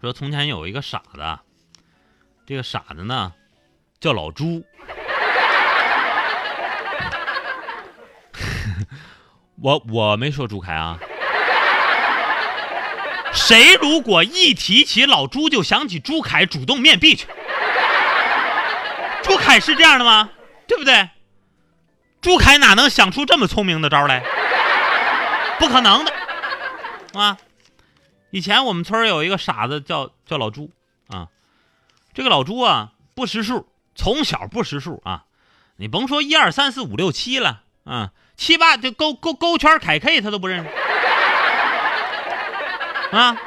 说从前有一个傻子，这个傻子呢叫老朱。我我没说朱凯啊。谁如果一提起老朱就想起朱凯主动面壁去？朱凯是这样的吗？对不对？朱凯哪能想出这么聪明的招来？不可能的，啊！以前我们村有一个傻子叫叫老朱啊，这个老朱啊不识数，从小不识数啊，你甭说一二三四五六七了啊，七八就勾勾勾圈凯 K 他都不认识啊。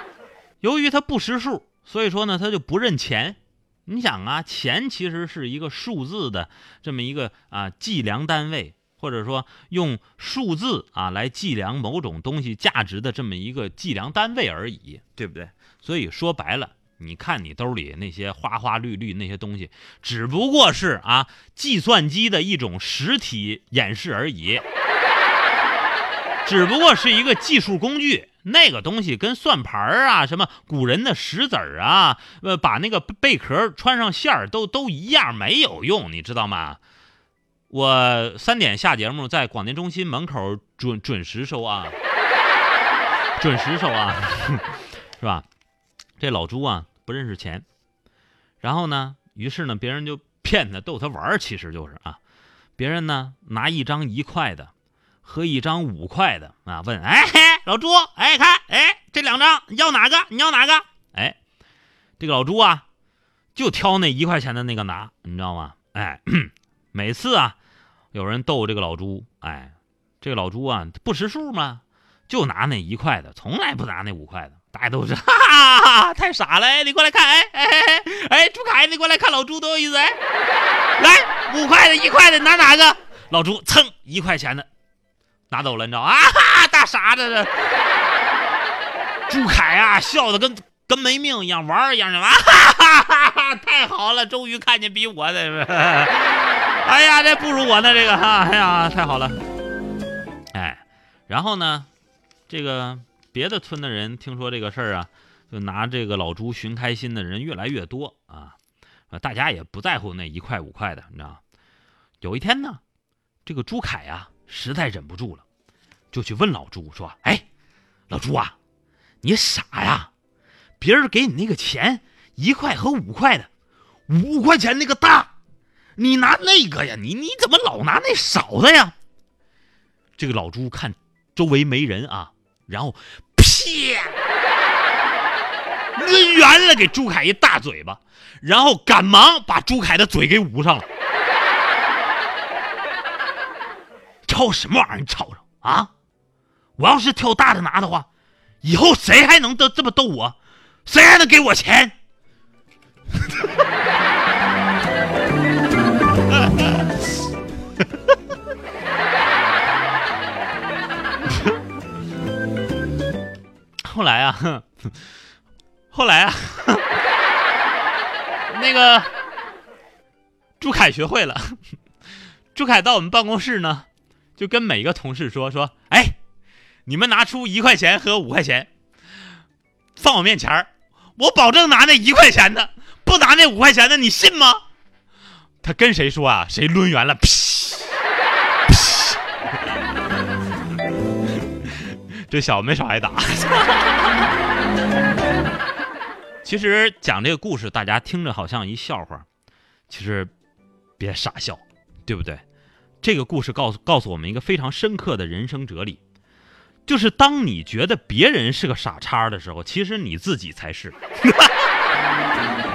由于他不识数，所以说呢他就不认钱。你想啊，钱其实是一个数字的这么一个啊计量单位。或者说用数字啊来计量某种东西价值的这么一个计量单位而已，对不对？所以说白了，你看你兜里那些花花绿绿那些东西，只不过是啊计算机的一种实体演示而已，只不过是一个计数工具。那个东西跟算盘啊，什么古人的石子啊，呃，把那个贝壳穿上线儿都都一样，没有用，你知道吗？我三点下节目，在广电中心门口准准时收啊，准时收啊，是吧？这老朱啊不认识钱，然后呢，于是呢，别人就骗他逗他玩其实就是啊，别人呢拿一张一块的和一张五块的啊，问哎老朱哎看哎这两张你要哪个你要哪个哎，这个老朱啊就挑那一块钱的那个拿，你知道吗？哎，每次啊。有人逗这个老朱，哎，这个老朱啊不识数吗？就拿那一块的，从来不拿那五块的。大家都是 哈哈哈，太傻了！哎，你过来看，哎哎哎哎，朱凯，你过来看老朱多有意思！哎，来五块的一块的拿哪个？老朱蹭一块钱的拿走了，你知道啊？哈大傻子这朱凯啊，笑的跟跟没命一样，玩一样的，哈哈哈哈！太好了，终于看见比我的。哎呀，这不如我呢，这个哈，哎呀，太好了，哎，然后呢，这个别的村的人听说这个事儿啊，就拿这个老朱寻开心的人越来越多啊，大家也不在乎那一块五块的，你知道有一天呢，这个朱凯呀，实在忍不住了，就去问老朱说：“哎，老朱啊，你傻呀？别人给你那个钱一块和五块的，五块钱那个大。”你拿那个呀？你你怎么老拿那勺子呀？这个老朱看周围没人啊，然后啪抡圆了，给朱凯一大嘴巴，然后赶忙把朱凯的嘴给捂上了。吵什么玩意儿？你吵吵啊！我要是挑大的拿的话，以后谁还能这这么逗我？谁还能给我钱？后来啊，后来啊，那个朱凯学会了，朱凯到我们办公室呢，就跟每个同事说说：“哎，你们拿出一块钱和五块钱，放我面前我保证拿那一块钱的，不拿那五块钱的，你信吗？”他跟谁说啊？谁抡圆了？这小子没少挨打。其实讲这个故事，大家听着好像一笑话，其实别傻笑，对不对？这个故事告诉告诉我们一个非常深刻的人生哲理，就是当你觉得别人是个傻叉的时候，其实你自己才是。